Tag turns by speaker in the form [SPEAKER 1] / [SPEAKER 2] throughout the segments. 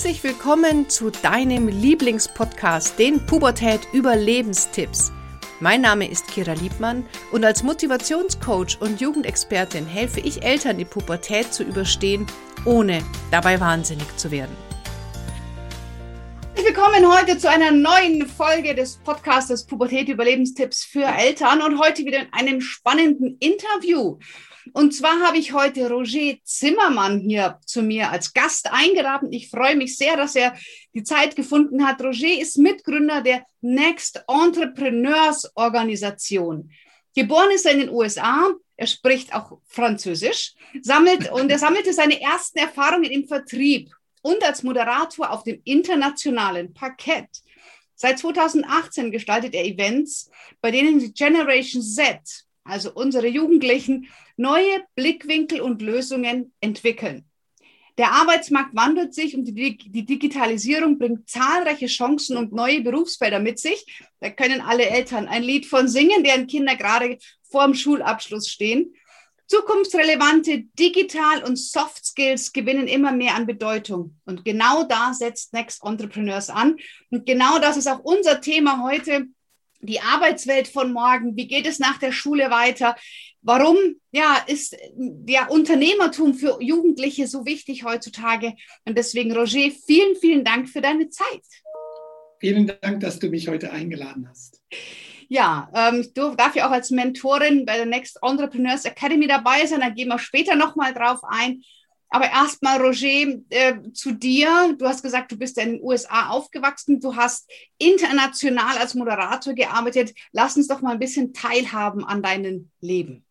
[SPEAKER 1] Herzlich willkommen zu deinem Lieblingspodcast, den Pubertät Überlebenstipps. Mein Name ist Kira Liebmann und als Motivationscoach und Jugendexpertin helfe ich Eltern, die Pubertät zu überstehen, ohne dabei wahnsinnig zu werden. Willkommen heute zu einer neuen Folge des Podcastes Pubertät Überlebenstipps für Eltern und heute wieder in einem spannenden Interview. Und zwar habe ich heute Roger Zimmermann hier zu mir als Gast eingeladen. Ich freue mich sehr, dass er die Zeit gefunden hat. Roger ist Mitgründer der Next Entrepreneurs Organisation. Geboren ist er in den USA. Er spricht auch Französisch, sammelt und er sammelte seine ersten Erfahrungen im Vertrieb und als Moderator auf dem internationalen Parkett. Seit 2018 gestaltet er Events, bei denen die Generation Z, also unsere Jugendlichen, neue Blickwinkel und Lösungen entwickeln. Der Arbeitsmarkt wandelt sich und die, Digitalisierung bringt zahlreiche Chancen und neue Berufsfelder mit sich. Da können alle Eltern ein Lied von singen, deren Kinder gerade vor dem Schulabschluss stehen. Zukunftsrelevante Digital- und Soft Skills gewinnen immer mehr an Bedeutung. Und genau da setzt Next Entrepreneurs an. Und genau das ist auch unser Thema heute. Die Arbeitswelt von morgen. Wie geht es nach der Schule weiter? Warum ja, ist der Unternehmertum für Jugendliche so wichtig heutzutage? Und deswegen, Roger, vielen, vielen Dank für deine Zeit.
[SPEAKER 2] Vielen Dank, dass du mich heute eingeladen hast.
[SPEAKER 1] Ja, ähm, ich darf ja auch als Mentorin bei der Next Entrepreneurs Academy dabei sein. Da gehen wir später nochmal drauf ein. Aber erstmal, Roger, äh, zu dir. Du hast gesagt, du bist in den USA aufgewachsen. Du hast international als Moderator gearbeitet. Lass uns doch mal ein bisschen teilhaben an deinem Leben.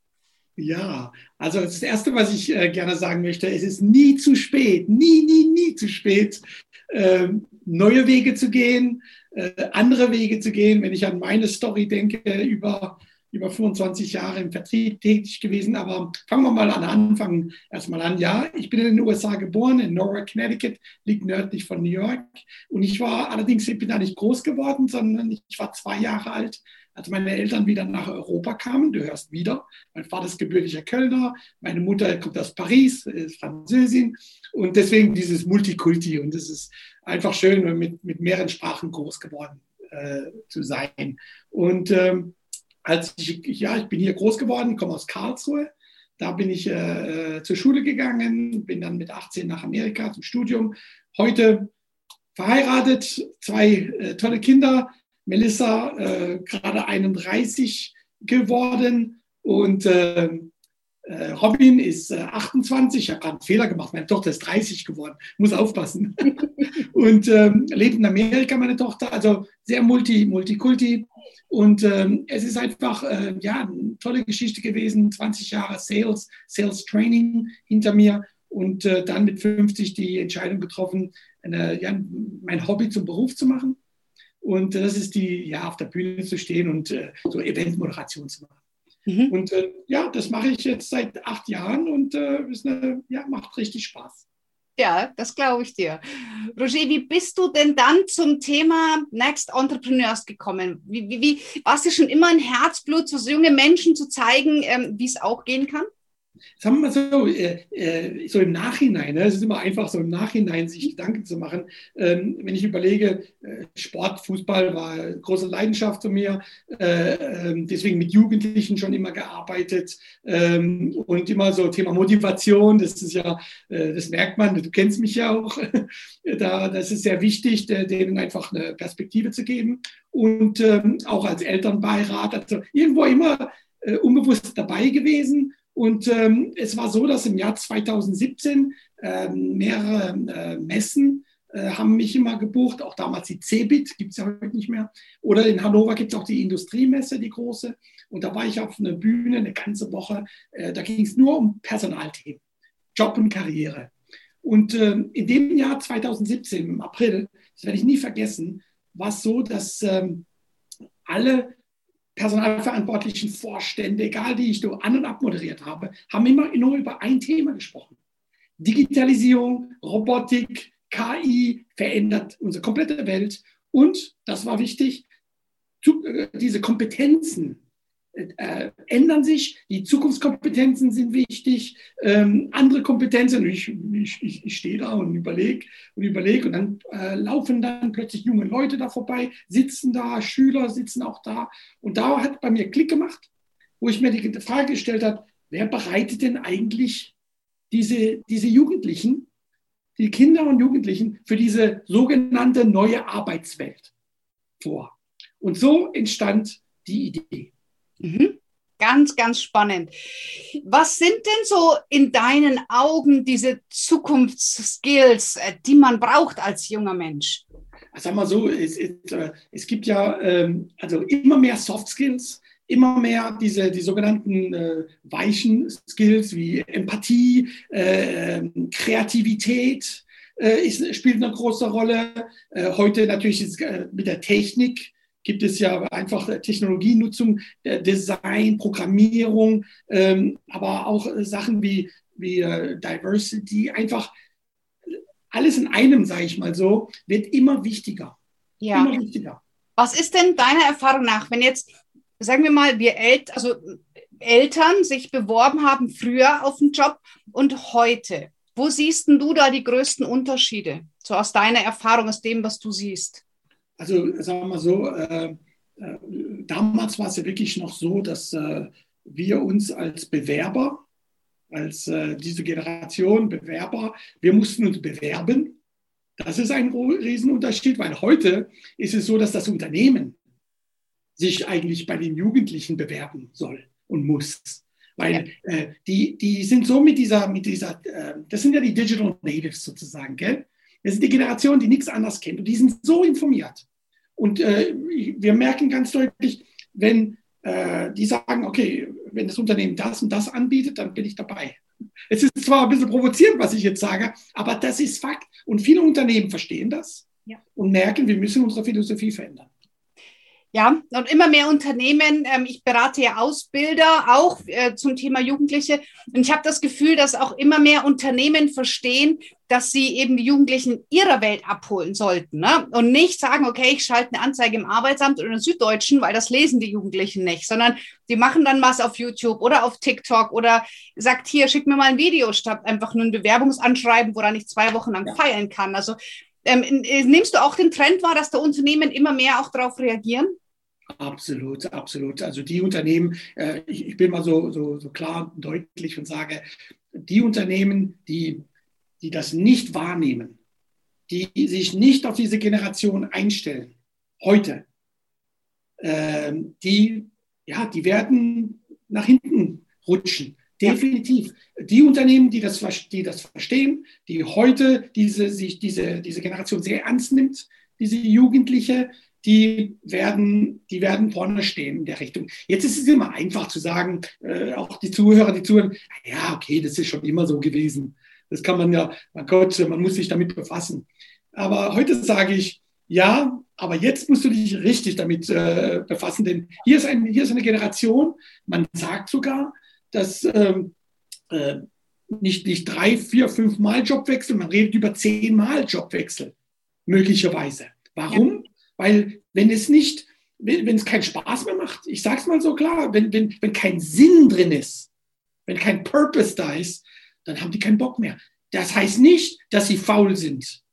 [SPEAKER 2] Ja, also das Erste, was ich äh, gerne sagen möchte, es ist nie zu spät, nie, nie, nie zu spät, äh, neue Wege zu gehen, äh, andere Wege zu gehen. Wenn ich an meine Story denke, über, über 25 Jahre im Vertrieb tätig gewesen, aber fangen wir mal an Anfang erstmal an. Ja, ich bin in den USA geboren, in Norwalk, Connecticut, liegt nördlich von New York. Und ich war allerdings, ich bin da nicht groß geworden, sondern ich war zwei Jahre alt, als meine Eltern wieder nach Europa kamen, du hörst wieder, mein Vater ist gebürtiger Kölner, meine Mutter kommt aus Paris, ist Französin und deswegen dieses Multikulti und es ist einfach schön, mit, mit mehreren Sprachen groß geworden äh, zu sein. Und ähm, als ich, ja, ich bin hier groß geworden, komme aus Karlsruhe, da bin ich äh, äh zur Schule gegangen, bin dann mit 18 nach Amerika zum Studium. Heute verheiratet, zwei äh, tolle Kinder, Melissa äh, gerade 31 geworden. Und äh, äh, Robin ist 28. Ich habe gerade einen Fehler gemacht. Meine Tochter ist 30 geworden. Muss aufpassen. und ähm, lebt in Amerika, meine Tochter. Also sehr multi, multikulti. Und ähm, es ist einfach äh, ja, eine tolle Geschichte gewesen. 20 Jahre Sales, Sales Training hinter mir. Und äh, dann mit 50 die Entscheidung getroffen, eine, ja, mein Hobby zum Beruf zu machen. Und das ist die, ja, auf der Bühne zu stehen und äh, so Eventmoderation zu machen. Mhm. Und äh, ja, das mache ich jetzt seit acht Jahren und äh, eine, ja, macht richtig Spaß.
[SPEAKER 1] Ja, das glaube ich dir. Roger, wie bist du denn dann zum Thema Next Entrepreneurs gekommen? Wie, wie, wie, warst du schon immer ein Herzblut, so junge Menschen zu zeigen, ähm, wie es auch gehen kann?
[SPEAKER 2] Sagen wir mal so, äh, äh, so im Nachhinein, ne? es ist immer einfach so im Nachhinein sich Gedanken zu machen. Ähm, wenn ich überlege, äh, Sport, Fußball war eine große Leidenschaft von mir, äh, ähm, deswegen mit Jugendlichen schon immer gearbeitet ähm, und immer so Thema Motivation, das ist ja, äh, das merkt man, du kennst mich ja auch, da, das ist sehr wichtig, denen einfach eine Perspektive zu geben und ähm, auch als Elternbeirat, also irgendwo immer unbewusst dabei gewesen und ähm, es war so, dass im Jahr 2017 äh, mehrere äh, Messen äh, haben mich immer gebucht, auch damals die CeBIT, gibt es ja heute nicht mehr. Oder in Hannover gibt es auch die Industriemesse, die große. Und da war ich auf einer Bühne eine ganze Woche. Äh, da ging es nur um Personalthemen, Job und Karriere. Und ähm, in dem Jahr 2017, im April, das werde ich nie vergessen, war es so, dass ähm, alle personalverantwortlichen Vorstände, egal die ich an- und abmoderiert habe, haben immer nur über ein Thema gesprochen. Digitalisierung, Robotik, KI verändert unsere komplette Welt. Und, das war wichtig, äh, diese Kompetenzen äh, ändern sich, die Zukunftskompetenzen sind wichtig, ähm, andere Kompetenzen. Ich, ich, ich stehe da und überlege und überlege und dann äh, laufen dann plötzlich junge Leute da vorbei, sitzen da, Schüler sitzen auch da. Und da hat bei mir Klick gemacht, wo ich mir die Frage gestellt habe, wer bereitet denn eigentlich diese, diese Jugendlichen, die Kinder und Jugendlichen für diese sogenannte neue Arbeitswelt vor? Und so entstand die Idee.
[SPEAKER 1] Mhm. Ganz, ganz spannend. Was sind denn so in deinen Augen diese Zukunftsskills, äh, die man braucht als junger Mensch?
[SPEAKER 2] Sag mal so, es, es, äh, es gibt ja ähm, also immer mehr Soft Skills, immer mehr diese die sogenannten äh, weichen Skills wie Empathie, äh, Kreativität äh, ist, spielt eine große Rolle. Äh, heute natürlich ist, mit der Technik gibt es ja einfach Technologienutzung, Design, Programmierung, ähm, aber auch Sachen wie, wie äh, Diversity, einfach alles in einem, sage ich mal so, wird immer wichtiger.
[SPEAKER 1] Ja. Immer wichtiger. Was ist denn deiner Erfahrung nach, wenn jetzt, sagen wir mal, wir El also Eltern sich beworben haben früher auf einen Job und heute? Wo siehst du da die größten Unterschiede? So aus deiner Erfahrung, aus dem, was du siehst?
[SPEAKER 2] Also sagen wir mal so, äh, äh, damals war es ja wirklich noch so, dass äh, wir uns als Bewerber, als äh, diese Generation Bewerber, wir mussten uns bewerben. Das ist ein Riesenunterschied, weil heute ist es so, dass das Unternehmen sich eigentlich bei den Jugendlichen bewerben soll und muss. Weil äh, die, die sind so mit dieser, mit dieser, äh, das sind ja die Digital Natives sozusagen, gell? Das ist die Generation, die nichts anderes kennt und die sind so informiert. Und äh, wir merken ganz deutlich, wenn äh, die sagen, okay, wenn das Unternehmen das und das anbietet, dann bin ich dabei. Es ist zwar ein bisschen provozierend, was ich jetzt sage, aber das ist Fakt. Und viele Unternehmen verstehen das ja. und merken, wir müssen unsere Philosophie verändern.
[SPEAKER 1] Ja, und immer mehr Unternehmen, ähm, ich berate ja Ausbilder auch äh, zum Thema Jugendliche. Und ich habe das Gefühl, dass auch immer mehr Unternehmen verstehen, dass sie eben die Jugendlichen ihrer Welt abholen sollten. Ne? Und nicht sagen, okay, ich schalte eine Anzeige im Arbeitsamt oder im Süddeutschen, weil das lesen die Jugendlichen nicht, sondern die machen dann was auf YouTube oder auf TikTok oder sagt, hier, schick mir mal ein Video statt einfach nur ein Bewerbungsanschreiben, woran ich zwei Wochen lang ja. feiern kann. Also ähm, nimmst du auch den Trend wahr, dass da Unternehmen immer mehr auch darauf reagieren?
[SPEAKER 2] Absolut, absolut. Also die Unternehmen, äh, ich, ich, bin mal so, so, so klar und deutlich und sage, die Unternehmen, die, die das nicht wahrnehmen, die sich nicht auf diese Generation einstellen, heute, äh, die, ja, die werden nach hinten rutschen. Definitiv. Die Unternehmen, die das, die das verstehen, die heute diese, sich diese, diese Generation sehr ernst nimmt, diese Jugendliche, die werden, die werden vorne stehen in der Richtung. Jetzt ist es immer einfach zu sagen, äh, auch die Zuhörer, die zuhören, ja, okay, das ist schon immer so gewesen. Das kann man ja, mein Gott, man muss sich damit befassen. Aber heute sage ich, ja, aber jetzt musst du dich richtig damit äh, befassen, denn hier ist, ein, hier ist eine Generation, man sagt sogar, dass ähm, äh, nicht, nicht drei, vier, fünf Mal Jobwechsel, man redet über zehn Mal Jobwechsel, möglicherweise. Warum? Ja. Weil wenn es nicht, wenn, wenn es keinen Spaß mehr macht, ich sage es mal so klar, wenn, wenn, wenn kein Sinn drin ist, wenn kein Purpose da ist, dann haben die keinen Bock mehr. Das heißt nicht, dass sie faul sind.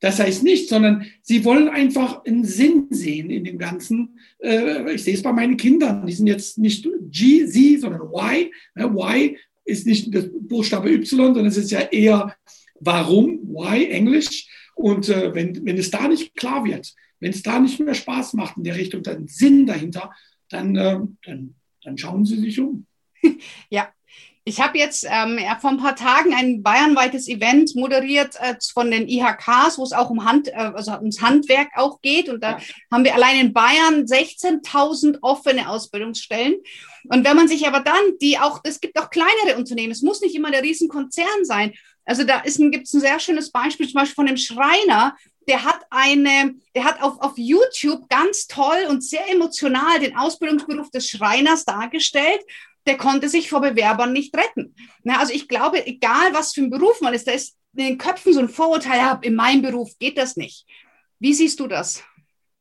[SPEAKER 2] Das heißt nicht, sondern sie wollen einfach einen Sinn sehen in dem Ganzen. Äh, ich sehe es bei meinen Kindern. Die sind jetzt nicht G, sie, sondern Y. Y ist nicht das Buchstabe Y, sondern es ist ja eher warum, why, Englisch. Und äh, wenn, wenn es da nicht klar wird, wenn es da nicht mehr Spaß macht in der Richtung, dann Sinn dahinter, dann, äh, dann, dann schauen Sie sich um.
[SPEAKER 1] Ja, ich habe jetzt ähm, vor ein paar Tagen ein bayernweites Event moderiert äh, von den IHKs, wo es auch um Hand, äh, also ums Handwerk auch geht. Und da ja. haben wir allein in Bayern 16.000 offene Ausbildungsstellen. Und wenn man sich aber dann die auch, es gibt auch kleinere Unternehmen, es muss nicht immer der Riesenkonzern sein. Also da gibt es ein sehr schönes Beispiel, zum Beispiel von einem Schreiner, der hat eine, der hat auf, auf YouTube ganz toll und sehr emotional den Ausbildungsberuf des Schreiners dargestellt. Der konnte sich vor Bewerbern nicht retten. Na, also ich glaube, egal was für ein Beruf man ist, da ist in den Köpfen so ein Vorurteil, ja, in meinem Beruf geht das nicht. Wie siehst du das?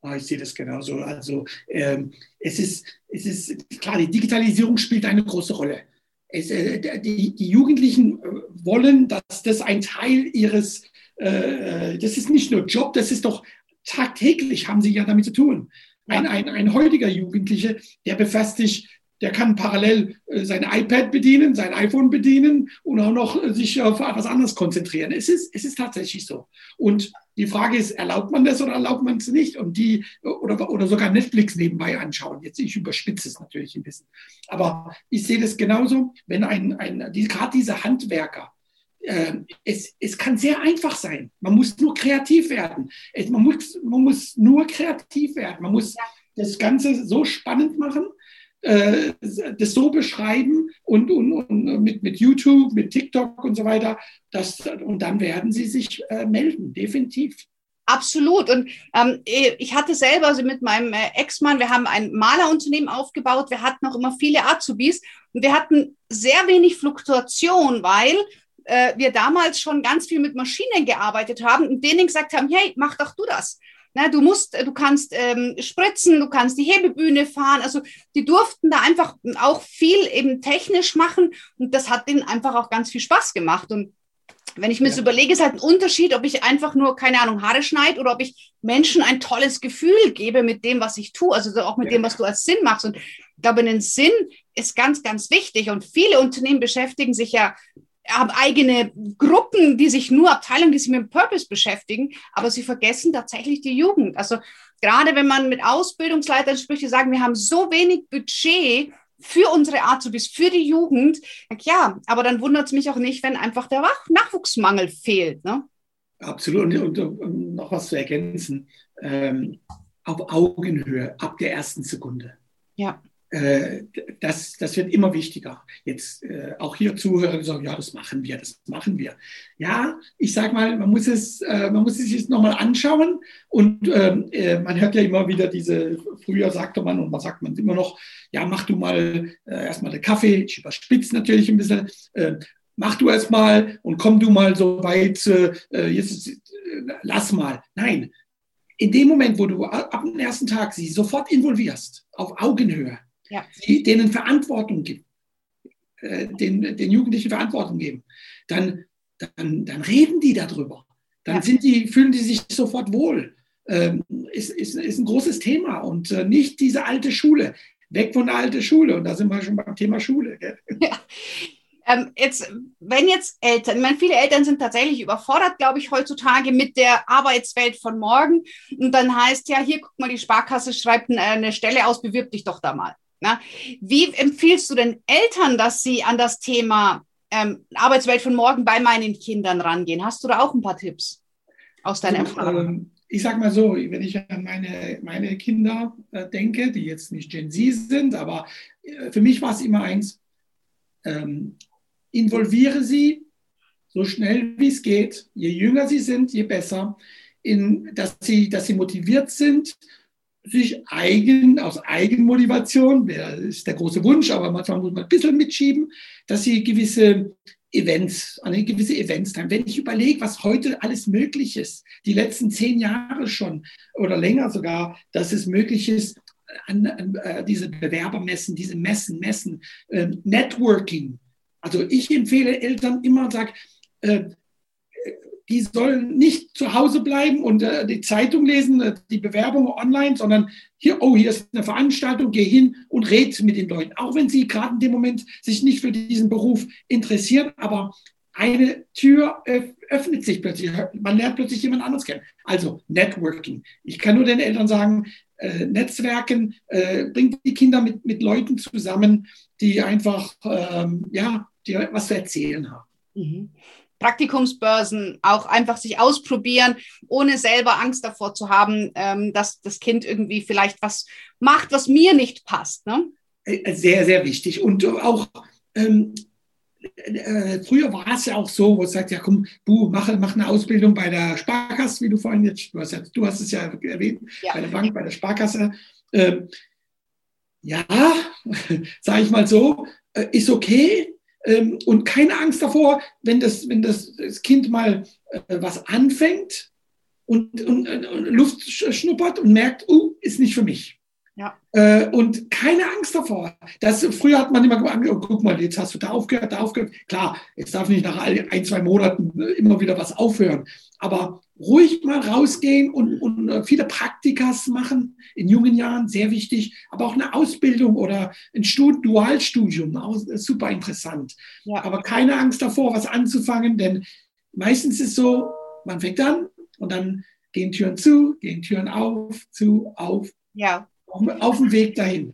[SPEAKER 2] Ah, ich sehe das genauso. Also ähm, es, ist, es ist klar, die Digitalisierung spielt eine große Rolle. Es, äh, die, die, Jugendlichen äh, wollen, dass das ein Teil ihres, äh, das ist nicht nur Job, das ist doch tagtäglich, haben sie ja damit zu tun. Ein, ein, ein heutiger Jugendliche, der befasst sich der kann parallel äh, sein iPad bedienen, sein iPhone bedienen und auch noch äh, sich auf etwas anderes konzentrieren. Es ist, es ist tatsächlich so. Und die Frage ist, erlaubt man das oder erlaubt man es nicht? Und die, oder, oder sogar Netflix nebenbei anschauen. Jetzt, ich überspitze es natürlich ein bisschen. Aber ich sehe das genauso, wenn ein, ein die, gerade diese Handwerker, äh, es, es kann sehr einfach sein. Man muss nur kreativ werden. Es, man, muss, man muss nur kreativ werden. Man muss das Ganze so spannend machen, äh, das so beschreiben und, und, und, mit, mit YouTube, mit TikTok und so weiter. Das, und dann werden sie sich äh, melden, definitiv.
[SPEAKER 1] Absolut. Und ähm, ich hatte selber also mit meinem äh, Ex-Mann, wir haben ein Malerunternehmen aufgebaut, wir hatten auch immer viele Azubis und wir hatten sehr wenig Fluktuation, weil äh, wir damals schon ganz viel mit Maschinen gearbeitet haben und denen gesagt haben, hey, mach doch du das. Na, du musst, du kannst ähm, spritzen, du kannst die Hebebühne fahren. Also die durften da einfach auch viel eben technisch machen und das hat denen einfach auch ganz viel Spaß gemacht. Und wenn ich mir ja. das überlege, ist halt ein Unterschied, ob ich einfach nur, keine Ahnung, Haare schneide oder ob ich Menschen ein tolles Gefühl gebe mit dem, was ich tue, also auch mit ja. dem, was du als Sinn machst. Und ich glaube, den Sinn ist ganz, ganz wichtig. Und viele Unternehmen beschäftigen sich ja haben eigene Gruppen, die sich nur Abteilungen, die sich mit dem Purpose beschäftigen, aber sie vergessen tatsächlich die Jugend. Also gerade wenn man mit Ausbildungsleitern spricht, die sagen, wir haben so wenig Budget für unsere Azubis, für die Jugend. Ja, aber dann wundert es mich auch nicht, wenn einfach der Nachwuchsmangel fehlt. Ne?
[SPEAKER 2] Absolut. Und, und, und, noch was zu ergänzen. Ähm, auf Augenhöhe, ab der ersten Sekunde.
[SPEAKER 1] Ja.
[SPEAKER 2] Äh, das, das wird immer wichtiger. Jetzt äh, auch hier Zuhörer sagen, ja, das machen wir, das machen wir. Ja, ich sage mal, man muss es, äh, man muss es sich nochmal anschauen und ähm, äh, man hört ja immer wieder diese, früher sagte man und man sagt man immer noch, ja, mach du mal äh, erstmal den Kaffee, ich überspitze natürlich ein bisschen, äh, mach du erstmal und komm du mal so weit, jetzt lass mal. Nein, in dem Moment, wo du ab dem ersten Tag sie sofort involvierst, auf Augenhöhe, ja. die, denen Verantwortung gibt, äh, den, den Jugendlichen Verantwortung geben, dann, dann, dann reden die darüber. Dann ja. sind die, fühlen die sich sofort wohl. Ähm, ist, ist, ist ein großes Thema und äh, nicht diese alte Schule. Weg von der alten Schule. Und da sind wir schon beim Thema Schule. Ja.
[SPEAKER 1] Ähm, jetzt, wenn jetzt Eltern, ich meine, viele Eltern sind tatsächlich überfordert, glaube ich, heutzutage mit der Arbeitswelt von morgen. Und dann heißt ja, hier, guck mal, die Sparkasse schreibt eine Stelle aus, bewirb dich doch da mal. Na, wie empfiehlst du den Eltern, dass sie an das Thema ähm, Arbeitswelt von morgen bei meinen Kindern rangehen? Hast du da auch ein paar Tipps aus deiner also, Erfahrung?
[SPEAKER 2] Ähm, ich sage mal so, wenn ich an meine, meine Kinder äh, denke, die jetzt nicht Gen Z sind, aber äh, für mich war es immer eins, ähm, involviere sie so schnell wie es geht, je jünger sie sind, je besser, in, dass, sie, dass sie motiviert sind sich eigen, aus Eigenmotivation, das ist der große Wunsch, aber manchmal muss man ein bisschen mitschieben, dass sie gewisse Events, eine gewisse Events haben. Wenn ich überlege, was heute alles möglich ist, die letzten zehn Jahre schon oder länger sogar, dass es möglich ist, an, an äh, diese Bewerbermessen, diese Messen, Messen, äh, Networking. Also ich empfehle Eltern immer und sage, äh, die sollen nicht zu Hause bleiben und äh, die Zeitung lesen, äh, die Bewerbung online, sondern hier, oh, hier ist eine Veranstaltung, geh hin und red mit den Leuten. Auch wenn sie gerade in dem Moment sich nicht für diesen Beruf interessieren, aber eine Tür öffnet sich plötzlich. Man lernt plötzlich jemand anderes kennen. Also Networking. Ich kann nur den Eltern sagen, äh, Netzwerken äh, bringt die Kinder mit, mit Leuten zusammen, die einfach, ähm, ja, die was zu erzählen haben. Mhm.
[SPEAKER 1] Praktikumsbörsen auch einfach sich ausprobieren, ohne selber Angst davor zu haben, ähm, dass das Kind irgendwie vielleicht was macht, was mir nicht passt. Ne?
[SPEAKER 2] Äh, sehr, sehr wichtig. Und auch ähm, äh, früher war es ja auch so, wo es sagt, ja komm, du mach, mach eine Ausbildung bei der Sparkasse, wie du vorhin jetzt, du hast, ja, du hast es ja erwähnt, ja. bei der Bank, bei der Sparkasse. Ähm, ja, sage ich mal so, äh, ist okay, ähm, und keine Angst davor, wenn das, wenn das, das Kind mal äh, was anfängt, und, und, und Luft schnuppert und merkt, uh, ist nicht für mich. Ja. Äh, und keine Angst davor. Das, früher hat man immer gesagt, oh, guck mal, jetzt hast du da aufgehört, da aufgehört. Klar, jetzt darf nicht nach ein, zwei Monaten immer wieder was aufhören. Aber ruhig mal rausgehen und, und äh, viele Praktikas machen in jungen Jahren, sehr wichtig. Aber auch eine Ausbildung oder ein Stud Dualstudium, auch super interessant. Ja. Aber keine Angst davor, was anzufangen, denn meistens ist es so, man fängt an und dann gehen Türen zu, gehen Türen auf, zu, auf. Ja auf, auf dem Weg dahin.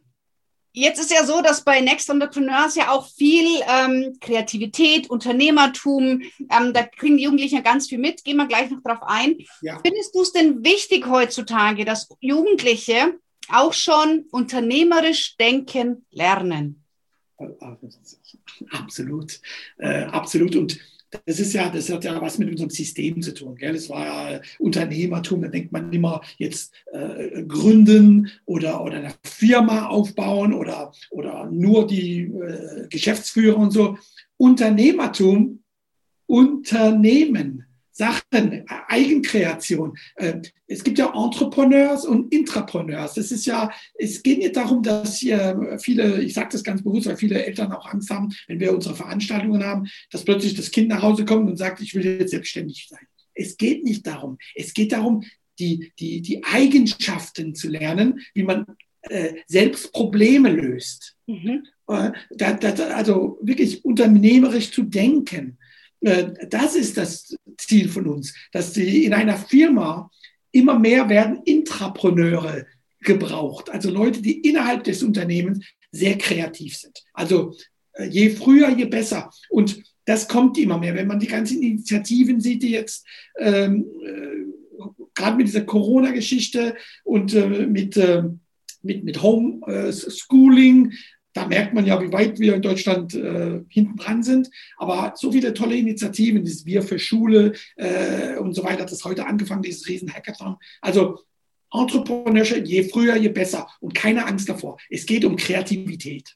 [SPEAKER 1] Jetzt ist ja so, dass bei Next Entrepreneurs ja auch viel ähm, Kreativität, Unternehmertum, ähm, da kriegen die Jugendlichen ja ganz viel mit. Gehen wir gleich noch drauf ein. Ja. Findest du es denn wichtig heutzutage, dass Jugendliche auch schon unternehmerisch denken lernen?
[SPEAKER 2] Absolut, äh, absolut. Und das ist ja, das hat ja was mit unserem System zu tun. Gell? Das war ja Unternehmertum, da denkt man immer jetzt äh, gründen oder, oder eine Firma aufbauen oder, oder nur die äh, Geschäftsführer und so. Unternehmertum, Unternehmen. Sachen, Eigenkreation. Ähm, es gibt ja Entrepreneurs und Intrapreneurs. Das ist ja, es geht nicht darum, dass hier viele, ich sage das ganz bewusst, weil viele Eltern auch Angst haben, wenn wir unsere Veranstaltungen haben, dass plötzlich das Kind nach Hause kommt und sagt, ich will jetzt selbstständig sein. Es geht nicht darum. Es geht darum, die, die, die Eigenschaften zu lernen, wie man äh, selbst Probleme löst. Mhm. Äh, da, da, also wirklich unternehmerisch zu denken. Äh, das ist das Ziel von uns, dass die in einer Firma immer mehr werden Intrapreneure gebraucht, also Leute, die innerhalb des Unternehmens sehr kreativ sind. Also äh, je früher, je besser. Und das kommt immer mehr. Wenn man die ganzen Initiativen sieht, die jetzt ähm, äh, gerade mit dieser Corona-Geschichte und äh, mit, äh, mit, mit Homeschooling, da merkt man ja, wie weit wir in Deutschland äh, hinten dran sind. Aber so viele tolle Initiativen, dieses Wir für Schule äh, und so weiter, das heute angefangen, dieses riesen Hackathon. Also Entrepreneurship, je früher, je besser. Und keine Angst davor. Es geht um Kreativität.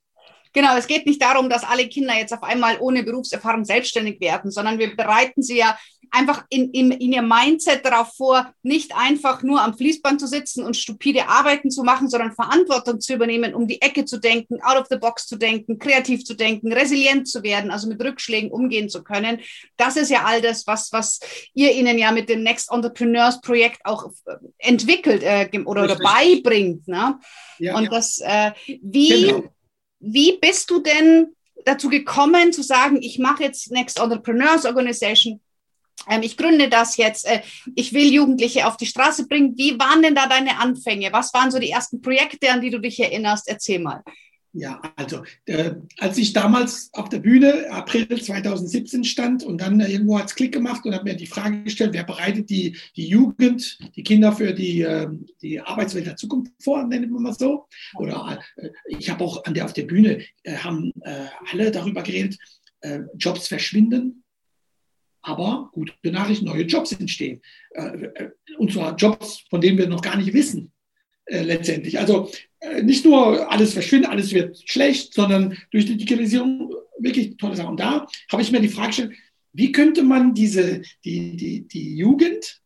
[SPEAKER 1] Genau, es geht nicht darum, dass alle Kinder jetzt auf einmal ohne Berufserfahrung selbstständig werden, sondern wir bereiten sie ja einfach in, in, in ihr Mindset darauf vor, nicht einfach nur am Fließband zu sitzen und stupide Arbeiten zu machen, sondern Verantwortung zu übernehmen, um die Ecke zu denken, out of the box zu denken, kreativ zu denken, resilient zu werden, also mit Rückschlägen umgehen zu können. Das ist ja all das, was, was ihr ihnen ja mit dem Next Entrepreneurs Projekt auch äh, entwickelt äh, oder, oder beibringt. Ne? Ja, und ja. das, äh, wie, genau. wie bist du denn dazu gekommen zu sagen, ich mache jetzt Next Entrepreneurs Organization ich gründe das jetzt, äh, ich will Jugendliche auf die Straße bringen. Wie waren denn da deine Anfänge? Was waren so die ersten Projekte, an die du dich erinnerst? Erzähl mal.
[SPEAKER 2] Ja, also äh, als ich damals auf der Bühne April 2017 stand und dann irgendwo hat es Klick gemacht und habe mir die Frage gestellt, wer bereitet die, die Jugend, die Kinder für die, äh, die Arbeitswelt der Zukunft vor, nennen wir mal so. Oder äh, ich habe auch an der auf der Bühne äh, haben äh, alle darüber geredet, äh, Jobs verschwinden, aber gute Nachricht, neue Jobs entstehen. Äh, äh, und zwar Jobs, von denen wir noch gar nicht wissen, äh, letztendlich. Also nicht nur alles verschwindet, alles wird schlecht, sondern durch die Digitalisierung wirklich tolle Sachen. Und da habe ich mir die Frage gestellt, wie könnte man diese, die, die, die Jugend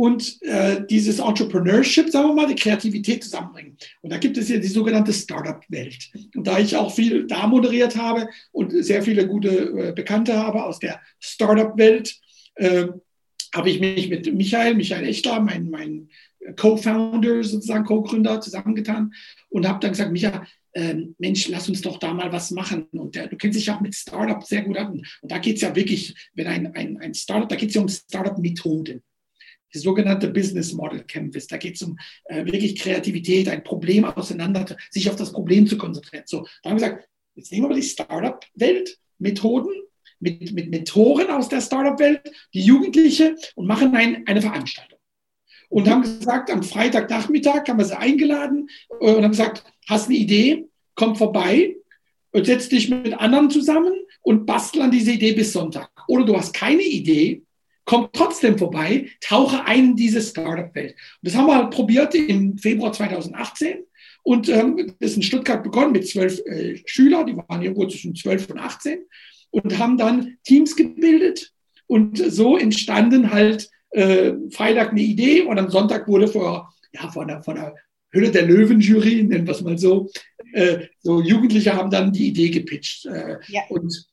[SPEAKER 2] und äh, dieses Entrepreneurship, sagen wir mal, die Kreativität zusammenbringen. Und da gibt es ja die sogenannte Startup-Welt. Und da ich auch viel da moderiert habe und sehr viele gute äh, Bekannte habe aus der Startup-Welt, äh, habe ich mich mit Michael, Michael Echtler, mein, mein Co-Founder, sozusagen Co-Gründer, zusammengetan und habe dann gesagt, Michael, ähm, Mensch, lass uns doch da mal was machen. Und der, du kennst dich auch mit Startup sehr gut an. Und da geht es ja wirklich, wenn ein, ein, ein Startup, da geht es ja um Startup-Methoden die sogenannte Business Model Canvas. Da geht es um äh, wirklich Kreativität, ein Problem auseinander, sich auf das Problem zu konzentrieren. So, da haben wir gesagt, jetzt nehmen wir die Startup-Welt, Methoden, mit, mit Mentoren aus der Startup-Welt, die Jugendliche und machen ein, eine Veranstaltung. Und haben gesagt, am Freitagnachmittag haben wir sie eingeladen äh, und haben gesagt, hast eine Idee, komm vorbei und setz dich mit anderen zusammen und bastel an diese Idee bis Sonntag. Oder du hast keine Idee, komm trotzdem vorbei, tauche ein in diese Startup-Welt. Das haben wir halt probiert im Februar 2018 und ähm, das ist in Stuttgart begonnen mit zwölf äh, Schülern, die waren irgendwo zwischen zwölf und 18 und haben dann Teams gebildet und so entstanden halt äh, Freitag eine Idee und am Sonntag wurde vor, ja, von der, von der Hülle der Löwen-Jury, nennen wir es mal so, äh, so Jugendliche haben dann die Idee gepitcht. Äh, ja. Und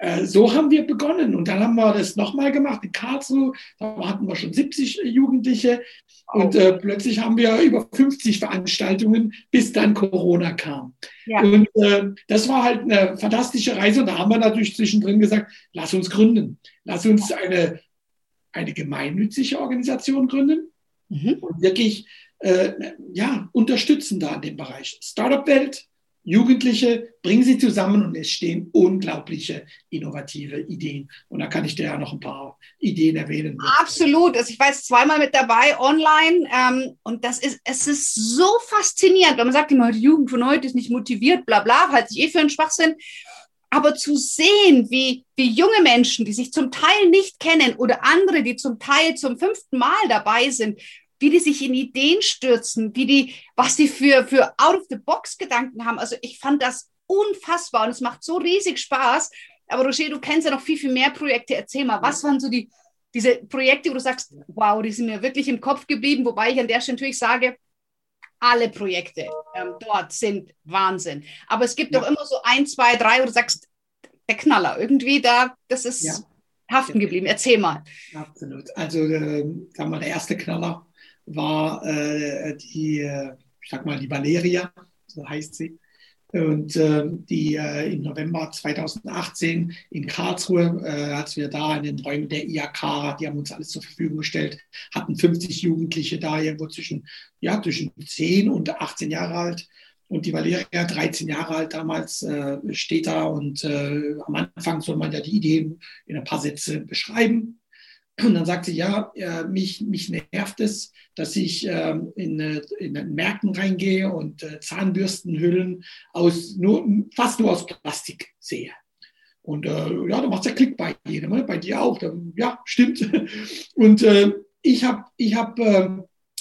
[SPEAKER 2] äh, so haben wir begonnen. Und dann haben wir das nochmal gemacht in Karlsruhe. Da hatten wir schon 70 Jugendliche. Und äh, plötzlich haben wir über 50 Veranstaltungen, bis dann Corona kam. Ja. Und äh, das war halt eine fantastische Reise. Und da haben wir natürlich zwischendrin gesagt, lass uns gründen. Lass uns eine, eine gemeinnützige Organisation gründen mhm. und wirklich äh, ja, unterstützen da in dem Bereich. Startup-Welt, Jugendliche, bringen sie zusammen und es stehen unglaubliche innovative Ideen. Und da kann ich dir ja noch ein paar Ideen erwähnen.
[SPEAKER 1] Absolut. Also ich war jetzt zweimal mit dabei online ähm, und das ist, es ist so faszinierend, wenn man sagt immer, die Jugend von heute ist nicht motiviert, bla bla, halte ich eh für einen Schwachsinn. Aber zu sehen, wie, wie junge Menschen, die sich zum Teil nicht kennen oder andere, die zum Teil zum fünften Mal dabei sind, wie die sich in Ideen stürzen, wie die, was die für, für Out-of-the-Box-Gedanken haben. Also ich fand das unfassbar und es macht so riesig Spaß. Aber Roger, du kennst ja noch viel, viel mehr Projekte. Erzähl mal, was waren so die, diese Projekte, wo du sagst, wow, die sind mir wirklich im Kopf geblieben, wobei ich an der Stelle natürlich sage, alle Projekte ähm, dort sind Wahnsinn. Aber es gibt ja. doch immer so ein, zwei, drei, wo du sagst, der Knaller, irgendwie da, das ist ja. haften geblieben. Erzähl mal.
[SPEAKER 2] Absolut. Also, äh, sagen wir, der erste Knaller war äh, die, äh, ich sag mal, die Valeria, so heißt sie. Und äh, die äh, im November 2018 in Karlsruhe, äh, als wir da in den Räumen der IAK, die haben uns alles zur Verfügung gestellt, hatten 50 Jugendliche da, irgendwo zwischen, ja, zwischen 10 und 18 Jahre alt. Und die Valeria, 13 Jahre alt damals, äh, steht da und äh, am Anfang soll man ja die Ideen in ein paar Sätze beschreiben. Und dann sagt sie, ja, äh, mich, mich nervt es, dass ich äh, in, äh, in Märkten reingehe und äh, Zahnbürstenhüllen aus, nur, fast nur aus Plastik sehe. Und äh, ja, da macht es ja Klick bei jedem, ne? bei dir auch. Dann, ja, stimmt. Und äh, ich habe ich hab,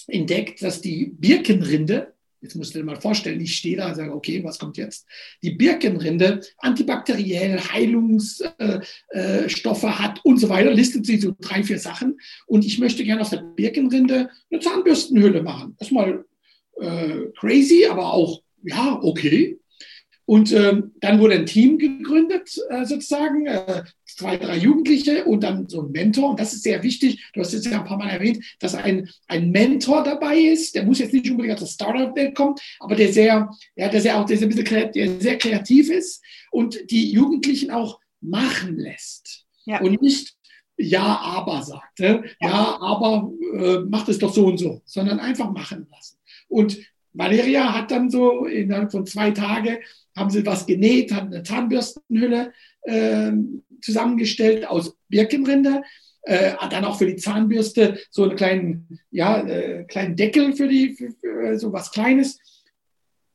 [SPEAKER 2] entdeckt, dass die Birkenrinde, Jetzt musst du dir mal vorstellen, ich stehe da und sage, okay, was kommt jetzt? Die Birkenrinde, antibakteriell, Heilungsstoffe äh, äh, hat und so weiter, listet sie so drei, vier Sachen. Und ich möchte gerne aus der Birkenrinde eine Zahnbürstenhülle machen. Erstmal äh, crazy, aber auch, ja, okay. Und ähm, dann wurde ein Team gegründet, äh, sozusagen, äh, zwei, drei Jugendliche und dann so ein Mentor. Und das ist sehr wichtig. Du hast es ja ein paar Mal erwähnt, dass ein, ein Mentor dabei ist. Der muss jetzt nicht unbedingt aus der Startup-Welt kommen, aber der sehr, ja, der sehr auch der sehr, ein bisschen, der sehr kreativ ist und die Jugendlichen auch machen lässt. Ja. Und nicht ja, aber sagt. Ne? Ja. ja, aber äh, macht es doch so und so, sondern einfach machen lassen. Und Valeria hat dann so innerhalb von zwei Tagen haben sie was genäht, haben eine Zahnbürstenhülle äh, zusammengestellt aus Birkenrinde. Äh, dann auch für die Zahnbürste so einen kleinen, ja, äh, kleinen Deckel für die, für, für, so was Kleines.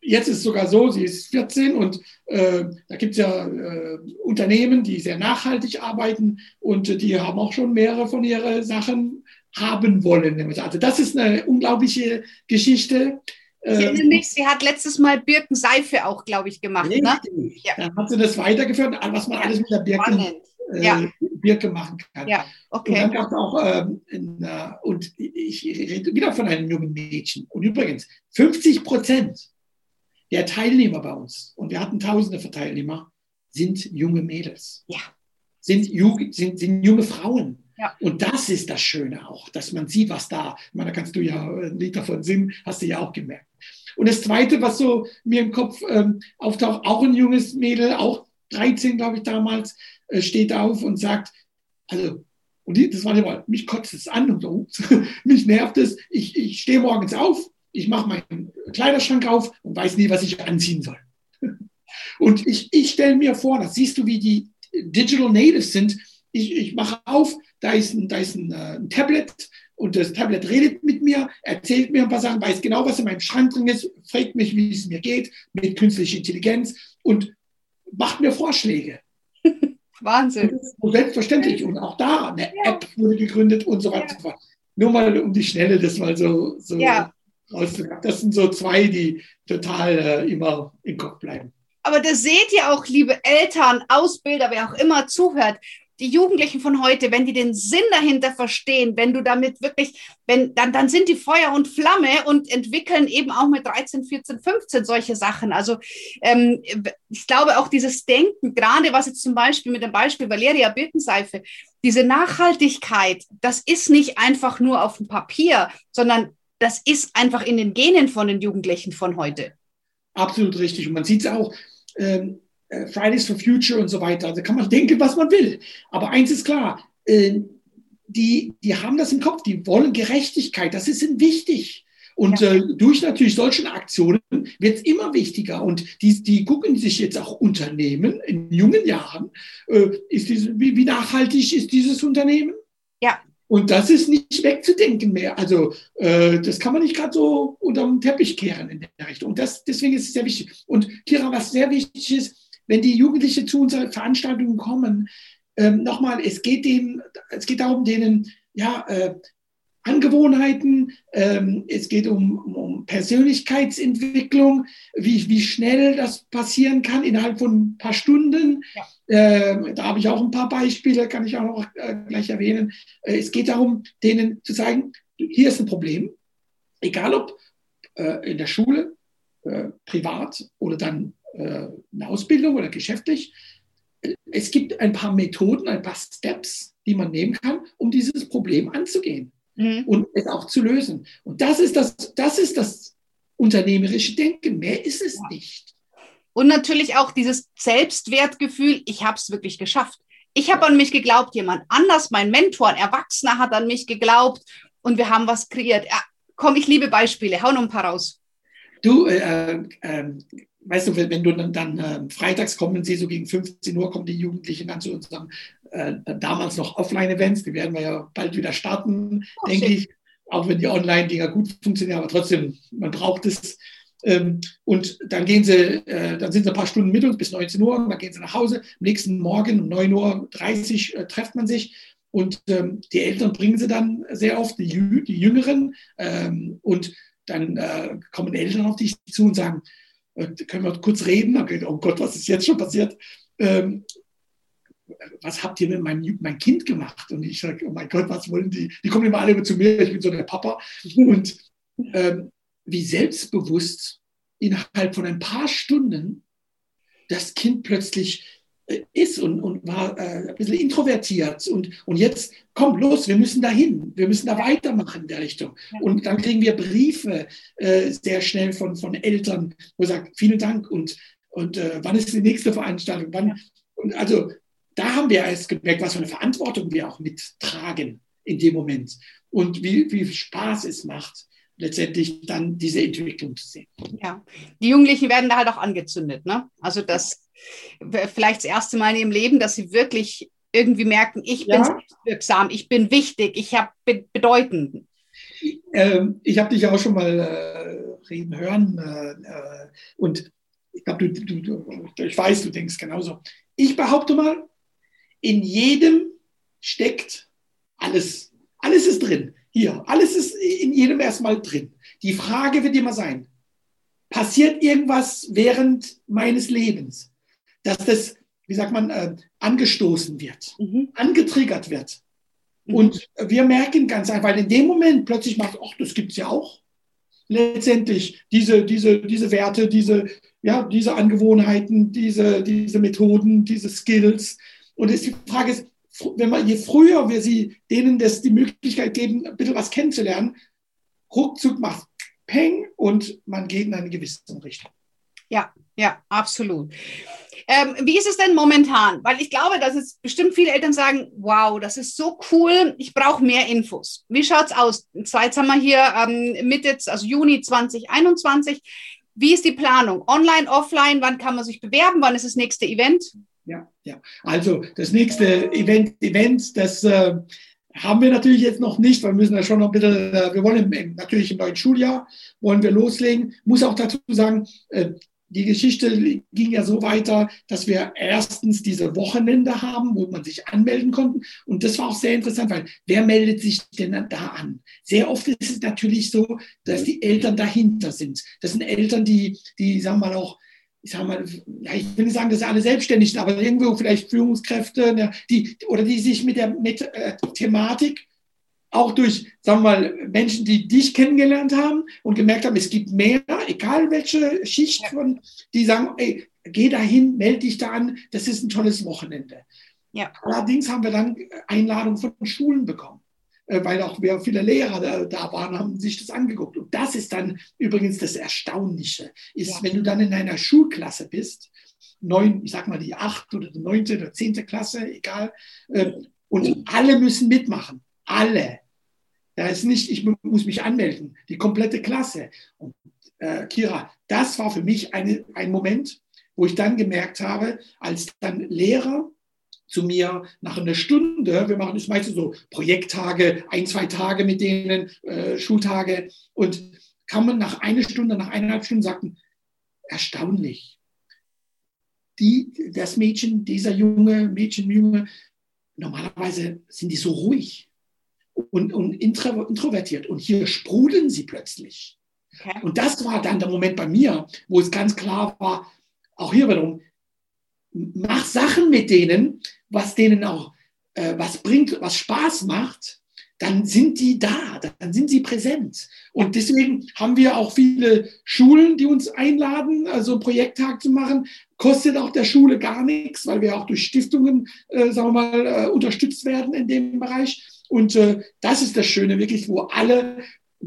[SPEAKER 2] Jetzt ist es sogar so, sie ist 14 und äh, da gibt es ja äh, Unternehmen, die sehr nachhaltig arbeiten und die haben auch schon mehrere von ihren Sachen haben wollen. Also das ist eine unglaubliche Geschichte.
[SPEAKER 1] Ich erinnere ähm, mich, sie hat letztes Mal Birkenseife auch, glaube ich, gemacht. Ne?
[SPEAKER 2] Ne? Ja. Dann hat sie das weitergeführt, was man alles mit der Birken, äh, ja. Birke machen kann.
[SPEAKER 1] Ja, okay.
[SPEAKER 2] Und dann gab es auch, ähm, in, uh, und ich rede wieder von einem jungen Mädchen. Und übrigens, 50 Prozent der Teilnehmer bei uns, und wir hatten tausende von Teilnehmer, sind junge Mädels.
[SPEAKER 1] Ja.
[SPEAKER 2] Sind, sind, sind junge Frauen. Ja. Und das ist das Schöne auch, dass man sieht, was da, ich meine, da kannst du ja ein Lied davon singen, hast du ja auch gemerkt. Und das Zweite, was so mir im Kopf ähm, auftaucht, auch ein junges Mädel, auch 13, glaube ich, damals, äh, steht auf und sagt, also, und die, das war immer, mich kotzt es an und so, mich nervt es, ich, ich stehe morgens auf, ich mache meinen Kleiderschrank auf und weiß nie, was ich anziehen soll. Und ich, ich stelle mir vor, das siehst du, wie die Digital Natives sind, ich, ich mache auf, da ist, ein, da ist ein, äh, ein Tablet und das Tablet redet mit mir, erzählt mir ein paar Sachen, weiß genau, was in meinem Schrank drin ist, fragt mich, wie es mir geht mit künstlicher Intelligenz und macht mir Vorschläge.
[SPEAKER 1] Wahnsinn.
[SPEAKER 2] Und selbstverständlich. Und auch da eine ja. App wurde gegründet und so weiter ja. Nur mal um die Schnelle das mal so, so ja. Das sind so zwei, die total äh, immer im Kopf bleiben.
[SPEAKER 1] Aber das seht ihr auch, liebe Eltern, Ausbilder, wer auch immer zuhört die Jugendlichen von heute, wenn die den Sinn dahinter verstehen, wenn du damit wirklich, wenn, dann, dann sind die Feuer und Flamme und entwickeln eben auch mit 13, 14, 15 solche Sachen. Also ähm, ich glaube auch dieses Denken, gerade was jetzt zum Beispiel mit dem Beispiel Valeria Birkenseife, diese Nachhaltigkeit, das ist nicht einfach nur auf dem Papier, sondern das ist einfach in den Genen von den Jugendlichen von heute.
[SPEAKER 2] Absolut richtig. Und man sieht es auch, ähm, äh, Fridays for Future und so weiter. Also kann man denken, was man will. Aber eins ist klar, äh, die, die haben das im Kopf, die wollen Gerechtigkeit, das ist ihnen wichtig. Und ja. äh, durch natürlich solche Aktionen wird es immer wichtiger. Und die, die gucken sich jetzt auch Unternehmen in jungen Jahren. Äh, ist diese, wie, wie nachhaltig ist dieses Unternehmen?
[SPEAKER 1] Ja.
[SPEAKER 2] Und das ist nicht wegzudenken mehr. Also äh, das kann man nicht gerade so unter den Teppich kehren in der Richtung. Und das, deswegen ist es sehr wichtig. Und Kira, was sehr wichtig ist, wenn die Jugendlichen zu unseren Veranstaltungen kommen, ähm, nochmal, es geht denen, es geht darum, denen ja äh, Angewohnheiten, ähm, es geht um, um Persönlichkeitsentwicklung, wie, wie schnell das passieren kann innerhalb von ein paar Stunden. Ja. Ähm, da habe ich auch ein paar Beispiele, kann ich auch noch äh, gleich erwähnen. Äh, es geht darum, denen zu zeigen, hier ist ein Problem, egal ob äh, in der Schule, äh, privat oder dann eine Ausbildung oder geschäftlich. Es gibt ein paar Methoden, ein paar Steps, die man nehmen kann, um dieses Problem anzugehen mhm. und es auch zu lösen. Und das ist das, das ist das unternehmerische Denken. Mehr ist es nicht.
[SPEAKER 1] Und natürlich auch dieses Selbstwertgefühl, ich habe es wirklich geschafft. Ich habe an mich geglaubt, jemand anders, mein Mentor, ein Erwachsener hat an mich geglaubt und wir haben was kreiert. Ja, komm, ich liebe Beispiele, hau noch ein paar raus.
[SPEAKER 2] Du, äh, äh, weißt du, wenn du dann, dann äh, freitags kommen sie, so gegen 15 Uhr kommen die Jugendlichen dann zu unserem äh, damals noch Offline-Events, die werden wir ja bald wieder starten, oh, denke ich. Auch wenn die Online-Dinger gut funktionieren, aber trotzdem, man braucht es. Ähm, und dann gehen sie, äh, dann sind sie ein paar Stunden mit uns bis 19 Uhr, und dann gehen sie nach Hause. Am nächsten Morgen um 9.30 Uhr äh, trifft man sich und ähm, die Eltern bringen sie dann sehr oft, die, die Jüngeren. Ähm, und dann äh, kommen Eltern auf dich zu und sagen, können wir kurz reden? Okay, oh Gott, was ist jetzt schon passiert? Ähm, was habt ihr mit meinem, mein Kind gemacht? Und ich sage, oh mein Gott, was wollen die? Die kommen immer alle zu mir, ich bin so der Papa. Und ähm, wie selbstbewusst innerhalb von ein paar Stunden das Kind plötzlich ist und, und war äh, ein bisschen introvertiert. Und, und jetzt, komm los, wir müssen da hin, wir müssen da weitermachen in der Richtung. Und dann kriegen wir Briefe äh, sehr schnell von, von Eltern, wo sagt, vielen Dank und, und äh, wann ist die nächste Veranstaltung? Wann? Und also da haben wir erst gemerkt, was für eine Verantwortung wir auch mittragen in dem Moment und wie, wie viel Spaß es macht letztendlich dann diese Entwicklung zu sehen.
[SPEAKER 1] Ja, die Jugendlichen werden da halt auch angezündet. Ne? Also das vielleicht das erste Mal in ihrem Leben, dass sie wirklich irgendwie merken, ich bin ja. wirksam, ich bin wichtig, ich habe be bedeutend.
[SPEAKER 2] Ähm, ich habe dich auch schon mal äh, reden hören äh, äh und ich glaube, du, du, du, ich weiß, du denkst genauso. Ich behaupte mal, in jedem steckt alles. Alles ist drin. Hier, alles ist in jedem erstmal drin. Die Frage wird immer sein, passiert irgendwas während meines Lebens? dass das, wie sagt man, äh, angestoßen wird, mhm. angetriggert wird. Mhm. Und wir merken ganz einfach, weil in dem Moment plötzlich macht, ach, das gibt es ja auch. Letztendlich diese, diese, diese Werte, diese, ja, diese Angewohnheiten, diese, diese Methoden, diese Skills. Und die Frage ist, wenn man, je früher wir sie, denen das die Möglichkeit geben, ein bisschen was kennenzulernen, ruckzuck macht Peng und man geht in eine gewisse Richtung.
[SPEAKER 1] Ja, ja, absolut. Ähm, wie ist es denn momentan? Weil ich glaube, dass es bestimmt viele Eltern sagen, wow, das ist so cool, ich brauche mehr Infos. Wie schaut es aus? Jetzt haben wir hier ähm, Mitte, also Juni 2021. Wie ist die Planung? Online, offline? Wann kann man sich bewerben? Wann ist das nächste Event?
[SPEAKER 2] Ja, ja. Also das nächste Event, Event das äh, haben wir natürlich jetzt noch nicht, weil wir müssen da schon noch ein bisschen, äh, wir wollen im, natürlich im neuen Schuljahr, wollen wir loslegen. Muss auch dazu sagen, äh, die Geschichte ging ja so weiter, dass wir erstens diese Wochenende haben, wo man sich anmelden konnte. Und das war auch sehr interessant, weil wer meldet sich denn da an? Sehr oft ist es natürlich so, dass die Eltern dahinter sind. Das sind Eltern, die, die sagen wir mal auch, ich sage mal, ja, ich will nicht sagen, dass alle selbstständig sind, aber irgendwo vielleicht Führungskräfte, ne, die, oder die sich mit der mit, äh, Thematik auch durch, sagen wir mal, Menschen, die dich kennengelernt haben und gemerkt haben, es gibt mehr, egal welche Schicht von, die sagen, ey, geh dahin, melde dich da an, das ist ein tolles Wochenende. Ja. Allerdings haben wir dann Einladungen von Schulen bekommen. Äh, weil auch viele Lehrer da, da, waren, haben sich das angeguckt. Und das ist dann übrigens das Erstaunliche, ist, ja. wenn du dann in einer Schulklasse bist, neun, ich sag mal die acht oder die neunte oder zehnte Klasse, egal, äh, und alle müssen mitmachen. Alle. Da ist nicht, ich muss mich anmelden, die komplette Klasse. Und äh, Kira, das war für mich eine, ein Moment, wo ich dann gemerkt habe, als dann Lehrer zu mir nach einer Stunde. Wir machen das meistens so Projekttage, ein, zwei Tage mit denen, äh, Schultage. Und kamen nach einer Stunde, nach eineinhalb Stunden, sagten, erstaunlich. Die, das Mädchen, dieser Junge, Mädchen, Junge, normalerweise sind die so ruhig und, und introvertiert. Und hier sprudeln sie plötzlich. Okay. Und das war dann der Moment bei mir, wo es ganz klar war, auch hier wiederum, mach Sachen mit denen, was denen auch äh, was bringt, was Spaß macht, dann sind die da, dann sind sie präsent. Und deswegen haben wir auch viele Schulen, die uns einladen, also einen Projekttag zu machen. Kostet auch der Schule gar nichts, weil wir auch durch Stiftungen, äh, sagen wir mal, äh, unterstützt werden in dem Bereich. Und äh, das ist das Schöne, wirklich, wo alle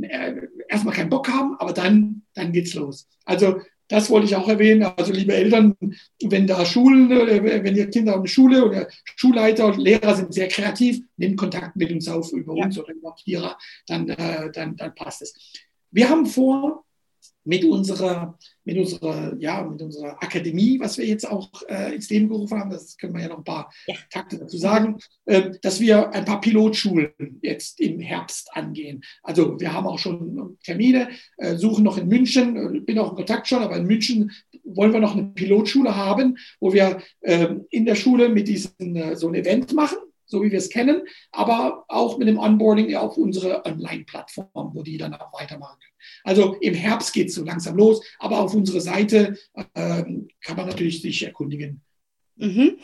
[SPEAKER 2] äh, erstmal keinen Bock haben, aber dann, dann geht's los. Also das wollte ich auch erwähnen. Also liebe Eltern, wenn da Schulen, äh, wenn ihr Kinder eine Schule oder Schulleiter und Lehrer sind sehr kreativ, nehmt Kontakt mit uns auf über ja. uns oder über Kira, dann, äh, dann, dann passt es. Wir haben vor, mit unserer, mit unserer, ja, mit unserer Akademie, was wir jetzt auch äh, ins Leben gerufen haben, das können wir ja noch ein paar ja. Takte dazu sagen, äh, dass wir ein paar Pilotschulen jetzt im Herbst angehen. Also wir haben auch schon Termine, äh, suchen noch in München, äh, bin auch in Kontakt schon, aber in München wollen wir noch eine Pilotschule haben, wo wir ähm, in der Schule mit diesem äh, so ein Event machen so wie wir es kennen, aber auch mit dem Onboarding auf unsere Online-Plattform, wo die dann auch weitermachen können. Also im Herbst geht es so langsam los, aber auf unserer Seite ähm, kann man natürlich sich erkundigen.
[SPEAKER 1] Mhm.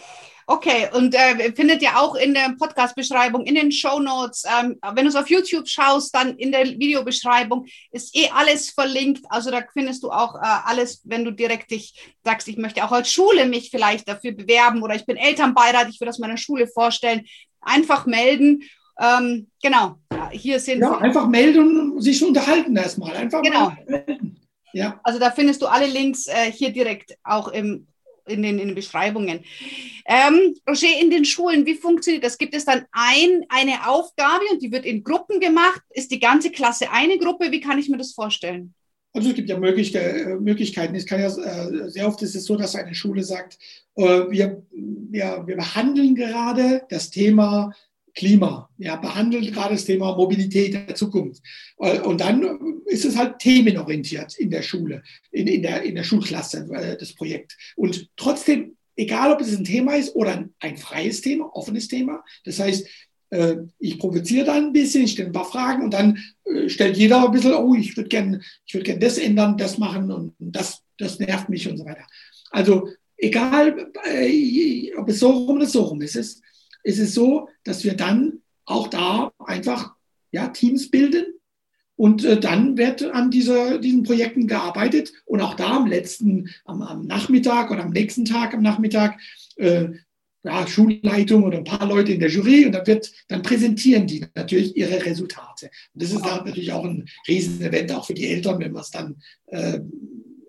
[SPEAKER 1] Okay, und äh, findet ihr auch in der Podcast-Beschreibung, in den Show Notes. Ähm, wenn du es auf YouTube schaust, dann in der Videobeschreibung ist eh alles verlinkt. Also da findest du auch äh, alles, wenn du direkt dich sagst, ich möchte auch als Schule mich vielleicht dafür bewerben oder ich bin Elternbeirat, ich will das meiner Schule vorstellen. Einfach melden. Ähm, genau,
[SPEAKER 2] ja, hier sind. Ja, einfach melden und sich unterhalten erstmal. Einfach
[SPEAKER 1] genau. melden. Ja. Also da findest du alle Links äh, hier direkt auch im in den, in den Beschreibungen. Ähm, Roger, in den Schulen, wie funktioniert das? Gibt es dann ein, eine Aufgabe und die wird in Gruppen gemacht? Ist die ganze Klasse eine Gruppe? Wie kann ich mir das vorstellen?
[SPEAKER 2] Also es gibt ja äh, Möglichkeiten. Es kann ja äh, sehr oft ist es so, dass eine Schule sagt, äh, wir, wir, wir behandeln gerade das Thema Klima, ja, behandelt gerade das Thema Mobilität der Zukunft. Äh, und dann ist es halt themenorientiert in der Schule, in, in, der, in der Schulklasse, äh, das Projekt. Und trotzdem, egal ob es ein Thema ist oder ein, freies Thema, offenes Thema, das heißt, äh, ich provoziere dann ein bisschen, ich stelle ein paar Fragen und dann stellt jeder ein bisschen, oh, ich würde gerne würd gern das ändern, das machen und das, das nervt mich und so weiter. Also egal, ob es so rum oder so rum ist, es ist es so, dass wir dann auch da einfach ja, Teams bilden und äh, dann wird an dieser, diesen Projekten gearbeitet und auch da am letzten, am, am Nachmittag oder am nächsten Tag am Nachmittag, äh, ja, Schulleitung oder ein paar Leute in der Jury und dann wird, dann präsentieren die natürlich ihre Resultate. Und das ist dann natürlich auch ein Riesenevent auch für die Eltern, wenn wir es dann äh,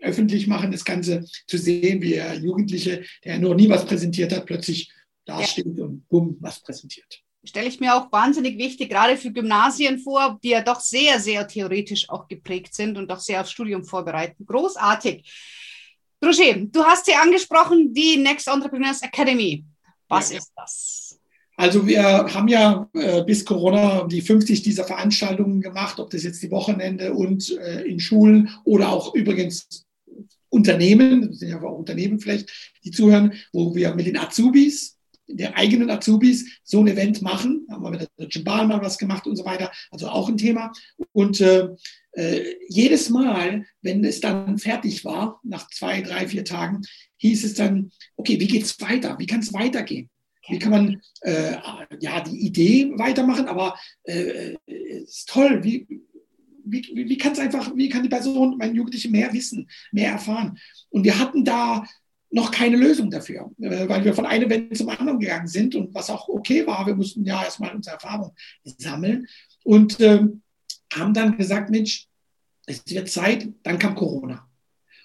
[SPEAKER 2] öffentlich machen, das Ganze zu sehen, wie Jugendliche, der noch nie was präsentiert hat, plötzlich dasteht ja. und bumm, was präsentiert.
[SPEAKER 1] Stelle ich mir auch wahnsinnig wichtig, gerade für Gymnasien vor, die ja doch sehr, sehr theoretisch auch geprägt sind und doch sehr aufs Studium vorbereiten. Großartig. Roger, du hast sie angesprochen, die Next Entrepreneurs Academy. Was ja. ist das?
[SPEAKER 2] Also wir haben ja äh, bis Corona die 50 dieser Veranstaltungen gemacht, ob das jetzt die Wochenende und äh, in Schulen oder auch übrigens Unternehmen, das sind ja auch Unternehmen vielleicht, die zuhören, wo wir mit den Azubis der eigenen Azubis so ein Event machen. Da haben wir mit der Deutschen Bahn mal was gemacht und so weiter. Also auch ein Thema. Und äh, äh, jedes Mal, wenn es dann fertig war, nach zwei, drei, vier Tagen, hieß es dann, okay, wie geht es weiter? Wie kann es weitergehen? Wie kann man äh, ja die Idee weitermachen? Aber äh, ist toll. Wie, wie, wie kann es einfach, wie kann die Person, mein Jugendliche mehr wissen, mehr erfahren? Und wir hatten da noch keine Lösung dafür, äh, weil wir von einem Event zum anderen gegangen sind und was auch okay war. Wir mussten ja erstmal unsere Erfahrung sammeln und äh, haben dann gesagt, Mensch, es wird Zeit, dann kam Corona.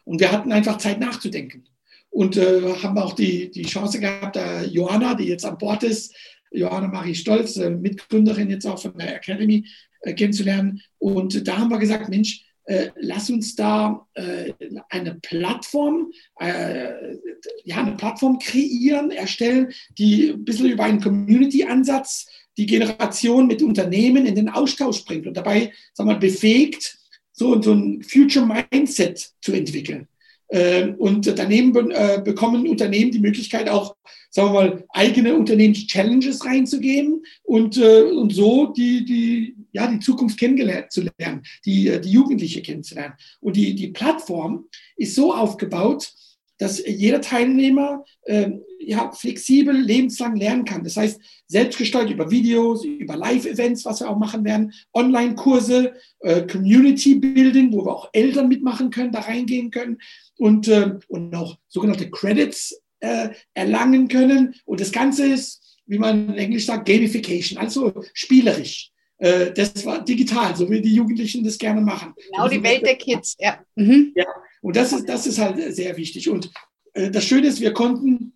[SPEAKER 2] Und wir hatten einfach Zeit nachzudenken. Und äh, haben auch die, die Chance gehabt, da Johanna, die jetzt an Bord ist, Johanna Marie Stolz, äh, Mitgründerin jetzt auch von der Academy, äh, kennenzulernen. Und da haben wir gesagt, Mensch, äh, lass uns da äh, eine Plattform, äh, ja, eine Plattform kreieren, erstellen, die ein bisschen über einen Community-Ansatz die Generation mit Unternehmen in den Austausch bringt und dabei, sagen mal, befähigt, so, so ein Future Mindset zu entwickeln. Ähm, und daneben äh, bekommen Unternehmen die Möglichkeit auch, sagen wir mal, eigene Unternehmens-Challenges reinzugeben und, äh, und so die, die, ja, die Zukunft kennengelernt zu lernen, die, äh, die Jugendliche kennenzulernen. Und die, die Plattform ist so aufgebaut, dass jeder Teilnehmer äh, ja, flexibel lebenslang lernen kann. Das heißt, selbstgesteuert über Videos, über Live-Events, was wir auch machen werden, Online-Kurse, äh, Community-Building, wo wir auch Eltern mitmachen können, da reingehen können und, äh, und auch sogenannte Credits äh, erlangen können. Und das Ganze ist, wie man in Englisch sagt, Gamification, also spielerisch. Äh, das war digital, so wie die Jugendlichen das gerne machen.
[SPEAKER 1] Genau, die Welt der Kids, ja. Mhm.
[SPEAKER 2] Ja, und das ist, das ist halt sehr wichtig. Und äh, das Schöne ist, wir konnten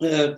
[SPEAKER 2] äh,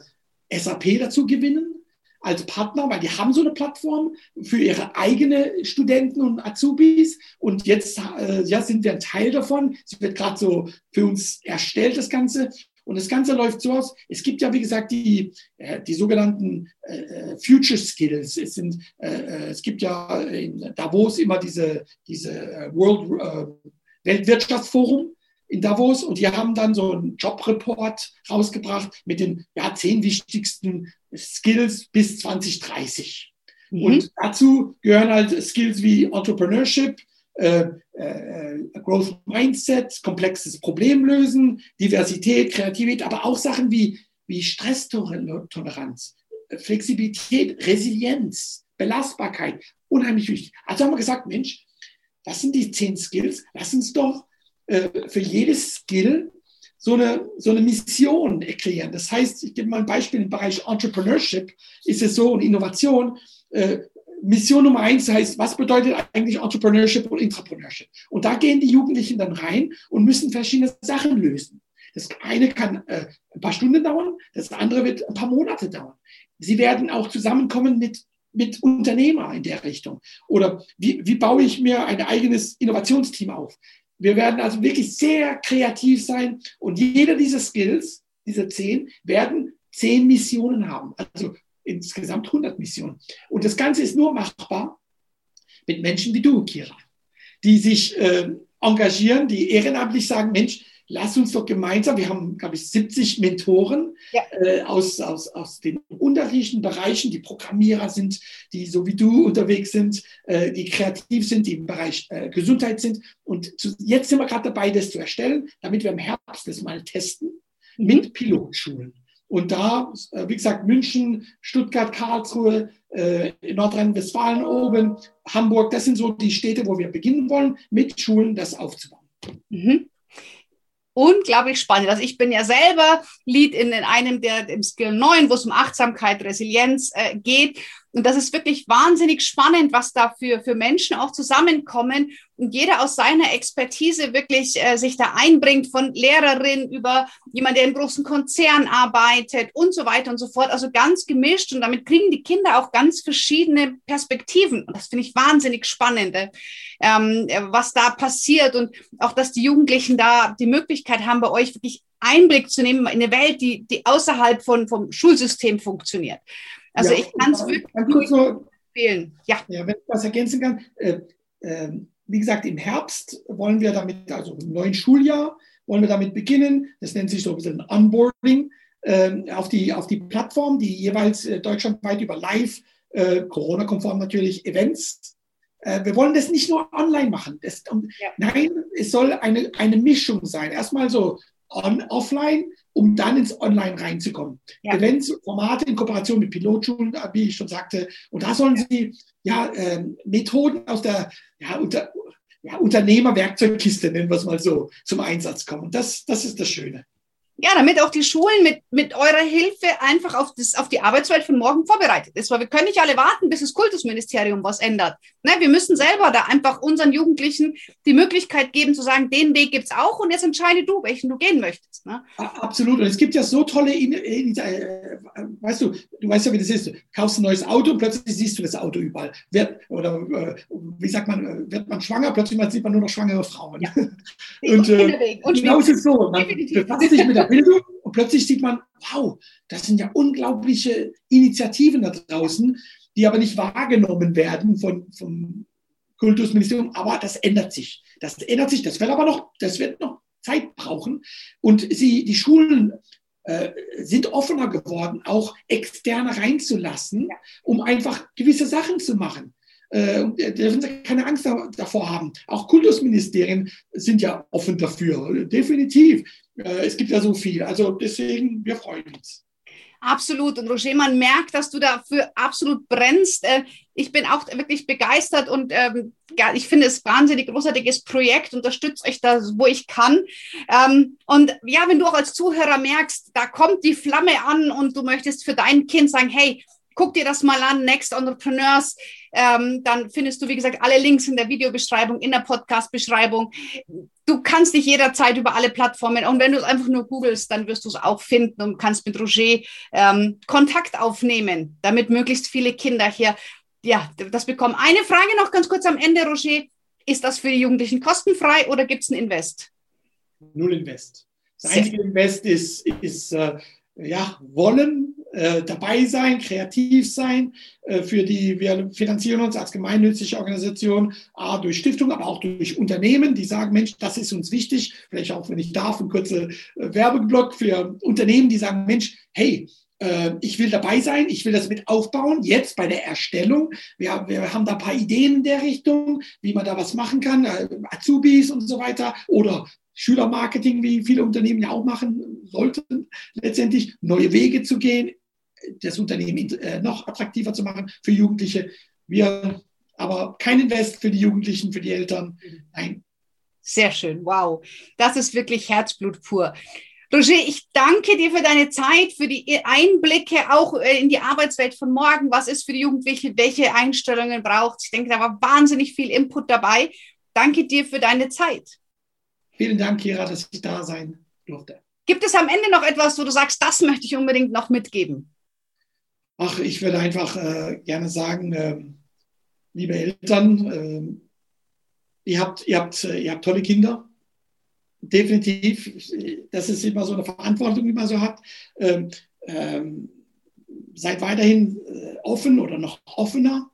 [SPEAKER 2] SAP dazu gewinnen als Partner, weil die haben so eine Plattform für ihre eigene Studenten und Azubis. Und jetzt äh, ja, sind wir ein Teil davon. Sie wird gerade so für uns erstellt, das Ganze. Und das Ganze läuft so aus, es gibt ja, wie gesagt, die, äh, die sogenannten äh, Future Skills. Es, sind, äh, äh es gibt ja in Davos immer diese, diese äh, World äh, Weltwirtschaftsforum in Davos und die haben dann so einen Jobreport rausgebracht mit den ja, zehn wichtigsten Skills bis 2030. Mhm. Und dazu gehören halt Skills wie Entrepreneurship, äh, äh, Growth Mindset, komplexes Problemlösen, Diversität, Kreativität, aber auch Sachen wie, wie Stresstoleranz, Flexibilität, Resilienz, Belastbarkeit, unheimlich wichtig. Also haben wir gesagt, Mensch, das sind die zehn Skills, lass uns doch äh, für jedes Skill so eine, so eine Mission kreieren. Das heißt, ich gebe mal ein Beispiel im Bereich Entrepreneurship, ist es so und Innovation. Äh, Mission Nummer eins heißt, was bedeutet eigentlich Entrepreneurship und Intrapreneurship? Und da gehen die Jugendlichen dann rein und müssen verschiedene Sachen lösen. Das eine kann äh, ein paar Stunden dauern, das andere wird ein paar Monate dauern. Sie werden auch zusammenkommen mit, mit Unternehmer in der Richtung. Oder wie, wie baue ich mir ein eigenes Innovationsteam auf? Wir werden also wirklich sehr kreativ sein und jeder dieser Skills, diese zehn, werden zehn Missionen haben. Also insgesamt 100 Missionen. Und das Ganze ist nur machbar mit Menschen wie du, Kira, die sich äh, engagieren, die ehrenamtlich sagen, Mensch, lass uns doch gemeinsam, wir haben, glaube ich, 70 Mentoren ja. äh, aus, aus, aus den unterschiedlichen Bereichen, die Programmierer sind, die so wie du unterwegs sind, äh, die kreativ sind, die im Bereich äh, Gesundheit sind. Und zu, jetzt sind wir gerade dabei, das zu erstellen, damit wir im Herbst das mal testen mhm. mit Pilotschulen. Und da, äh, wie gesagt, München, Stuttgart, Karlsruhe, äh, Nordrhein-Westfalen oben, Hamburg, das sind so die Städte, wo wir beginnen wollen, mit Schulen das aufzubauen.
[SPEAKER 1] Mhm unglaublich spannend. Also ich bin ja selber Lead in, in einem der im Skill 9, wo es um Achtsamkeit, Resilienz äh, geht. Und das ist wirklich wahnsinnig spannend, was da für, für Menschen auch zusammenkommen und jeder aus seiner Expertise wirklich äh, sich da einbringt, von Lehrerin über jemand, der im großen Konzern arbeitet und so weiter und so fort. Also ganz gemischt und damit kriegen die Kinder auch ganz verschiedene Perspektiven. Und das finde ich wahnsinnig spannend, äh, ähm, was da passiert und auch, dass die Jugendlichen da die Möglichkeit haben, bei euch wirklich Einblick zu nehmen in eine Welt, die, die außerhalb von, vom Schulsystem funktioniert. Also ja, ich kann es wirklich
[SPEAKER 2] nur empfehlen. Ja. ja, wenn ich was ergänzen kann. Äh, äh, wie gesagt, im Herbst wollen wir damit, also im neuen Schuljahr, wollen wir damit beginnen. Das nennt sich so ein bisschen Onboarding. äh, auf, die, auf die Plattform, die jeweils äh, deutschlandweit über Live, äh, Corona-konform natürlich, Events äh, wir wollen das nicht nur online machen. Das, ja. Nein, es soll eine, eine Mischung sein. Erstmal so on, offline, um dann ins Online reinzukommen. Ja. Events, Formate in Kooperation mit Pilotschulen, wie ich schon sagte. Und da sollen Sie ja, äh, Methoden aus der ja, unter, ja, Unternehmerwerkzeugkiste, nennen wir es mal so, zum Einsatz kommen. Das, das ist das Schöne.
[SPEAKER 1] Ja, damit auch die Schulen mit, mit eurer Hilfe einfach auf, das, auf die Arbeitswelt von morgen vorbereitet ist. Weil wir können nicht alle warten, bis das Kultusministerium was ändert. Ne, wir müssen selber da einfach unseren Jugendlichen die Möglichkeit geben zu sagen, den Weg gibt's auch und jetzt entscheide du, welchen du gehen möchtest. Ne?
[SPEAKER 2] Absolut. Und es gibt ja so tolle, äh, weißt du, du weißt ja, wie das ist. Du kaufst ein neues Auto und plötzlich siehst du das Auto überall. Wird, oder äh, wie sagt man, äh, wird man schwanger, plötzlich sieht man nur noch schwangere Frauen. Ja. und, äh, und genau ist es so. Man befasst sich mit der Bildung und plötzlich sieht man, wow, das sind ja unglaubliche Initiativen da draußen, die aber nicht wahrgenommen werden von, vom Kultusministerium. Aber das ändert sich. Das ändert sich. Das wird aber noch, das wird noch Zeit brauchen. Und sie, die Schulen äh, sind offener geworden, auch externe reinzulassen, um einfach gewisse Sachen zu machen. Äh, dürfen Sie keine Angst davor haben. Auch Kultusministerien sind ja offen dafür, definitiv. Äh, es gibt ja so viel. Also deswegen, wir freuen uns.
[SPEAKER 1] Absolut. Und Roger, man merkt, dass du dafür absolut brennst. Äh, ich bin auch wirklich begeistert und ähm, ich finde es wahnsinnig großartiges Projekt. Unterstütze euch da, wo ich kann. Ähm, und ja, wenn du auch als Zuhörer merkst, da kommt die Flamme an und du möchtest für dein Kind sagen, hey, guck dir das mal an, Next Entrepreneurs. Ähm, dann findest du, wie gesagt, alle Links in der Videobeschreibung, in der Podcast-Beschreibung. Du kannst dich jederzeit über alle Plattformen, und wenn du es einfach nur googelst, dann wirst du es auch finden und kannst mit Roger ähm, Kontakt aufnehmen, damit möglichst viele Kinder hier ja, das bekommen. Eine Frage noch ganz kurz am Ende, Roger. Ist das für die Jugendlichen kostenfrei oder gibt es ein Invest?
[SPEAKER 2] Null Invest. Das einzige Invest ist, ist äh, ja, wollen, äh, dabei sein, kreativ sein. Äh, für die, wir finanzieren uns als gemeinnützige Organisation A, durch Stiftung, aber auch durch Unternehmen, die sagen, Mensch, das ist uns wichtig. Vielleicht auch, wenn ich darf, ein kurzer äh, Werbeblock für Unternehmen, die sagen, Mensch, hey, äh, ich will dabei sein, ich will das mit aufbauen, jetzt bei der Erstellung. Wir, wir haben da ein paar Ideen in der Richtung, wie man da was machen kann, äh, Azubis und so weiter oder Schülermarketing, wie viele Unternehmen ja auch machen sollten, letztendlich neue Wege zu gehen, das Unternehmen äh, noch attraktiver zu machen für Jugendliche. Wir aber kein Invest für die Jugendlichen, für die Eltern. Nein.
[SPEAKER 1] Sehr schön, wow. Das ist wirklich Herzblut pur. Roger, ich danke dir für deine Zeit, für die Einblicke auch äh, in die Arbeitswelt von morgen. Was ist für die Jugendlichen, welche Einstellungen braucht Ich denke, da war wahnsinnig viel Input dabei. Danke dir für deine Zeit.
[SPEAKER 2] Vielen Dank, Kira, dass ich da sein durfte.
[SPEAKER 1] Gibt es am Ende noch etwas, wo du sagst, das möchte ich unbedingt noch mitgeben?
[SPEAKER 2] Ach, ich würde einfach äh, gerne sagen, äh, liebe Eltern, äh, ihr, habt, ihr, habt, äh, ihr habt tolle Kinder. Definitiv. Das ist immer so eine Verantwortung, die man so hat. Ähm, ähm, seid weiterhin äh, offen oder noch offener.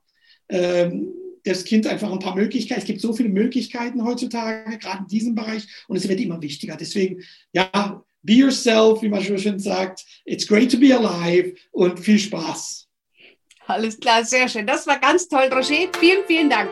[SPEAKER 2] Ähm, das Kind einfach ein paar Möglichkeiten. Es gibt so viele Möglichkeiten heutzutage, gerade in diesem Bereich, und es wird immer wichtiger. Deswegen, ja, be yourself, wie man schon schön sagt. It's great to be alive und viel Spaß.
[SPEAKER 1] Alles klar, sehr schön. Das war ganz toll, Roger. Vielen, vielen Dank.